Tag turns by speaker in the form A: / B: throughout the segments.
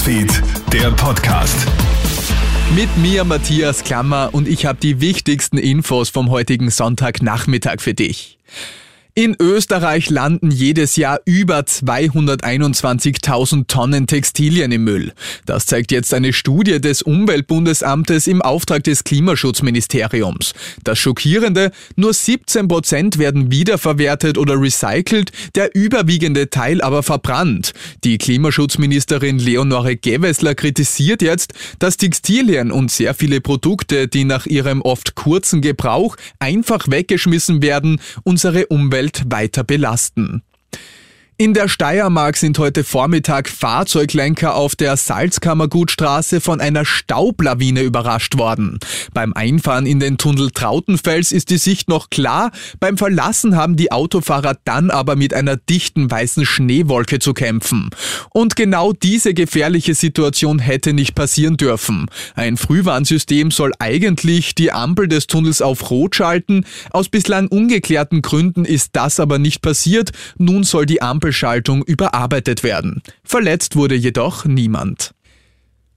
A: Newsfeed, der Podcast.
B: Mit mir Matthias Klammer und ich habe die wichtigsten Infos vom heutigen Sonntagnachmittag für dich. In Österreich landen jedes Jahr über 221.000 Tonnen Textilien im Müll. Das zeigt jetzt eine Studie des Umweltbundesamtes im Auftrag des Klimaschutzministeriums. Das Schockierende, nur 17 Prozent werden wiederverwertet oder recycelt, der überwiegende Teil aber verbrannt. Die Klimaschutzministerin Leonore Gewessler kritisiert jetzt, dass Textilien und sehr viele Produkte, die nach ihrem oft kurzen Gebrauch einfach weggeschmissen werden, unsere Umwelt Umwelt weiter belasten. In der Steiermark sind heute Vormittag Fahrzeuglenker auf der Salzkammergutstraße von einer Staublawine überrascht worden. Beim Einfahren in den Tunnel Trautenfels ist die Sicht noch klar, beim Verlassen haben die Autofahrer dann aber mit einer dichten weißen Schneewolke zu kämpfen. Und genau diese gefährliche Situation hätte nicht passieren dürfen. Ein Frühwarnsystem soll eigentlich die Ampel des Tunnels auf Rot schalten. Aus bislang ungeklärten Gründen ist das aber nicht passiert. Nun soll die Ampel Ampelschaltung überarbeitet werden. Verletzt wurde jedoch niemand.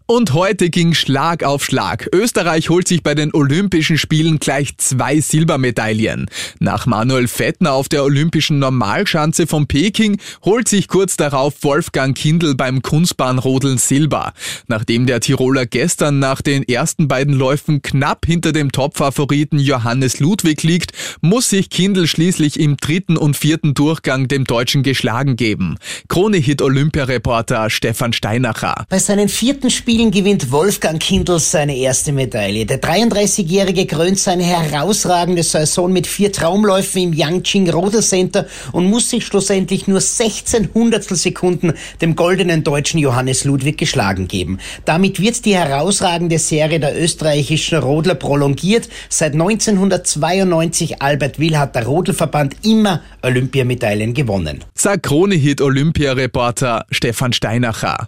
B: Und heute ging Schlag auf Schlag. Österreich holt sich bei den Olympischen Spielen gleich zwei Silbermedaillen. Nach Manuel Fettner auf der Olympischen Normalschanze von Peking holt sich kurz darauf Wolfgang Kindl beim Kunstbahnrodeln Silber. Nachdem der Tiroler gestern nach den ersten beiden Läufen knapp hinter dem Topfavoriten Johannes Ludwig liegt, muss sich Kindl schließlich im dritten und vierten Durchgang dem Deutschen geschlagen geben. Krone-Hit Olympiareporter Stefan Steinacher.
C: Bei seinen vierten Spielen Spielen gewinnt Wolfgang Kindl seine erste Medaille. Der 33-Jährige krönt seine herausragende Saison mit vier Traumläufen im Yangqing Rodel Center und muss sich schlussendlich nur 16 Hundertstel Sekunden dem goldenen deutschen Johannes Ludwig geschlagen geben. Damit wird die herausragende Serie der österreichischen Rodler prolongiert. Seit 1992 Albert Will hat der Rodelverband immer Olympiamedaillen gewonnen.
B: Sagt Krone-Hit Olympiareporter Stefan Steinacher.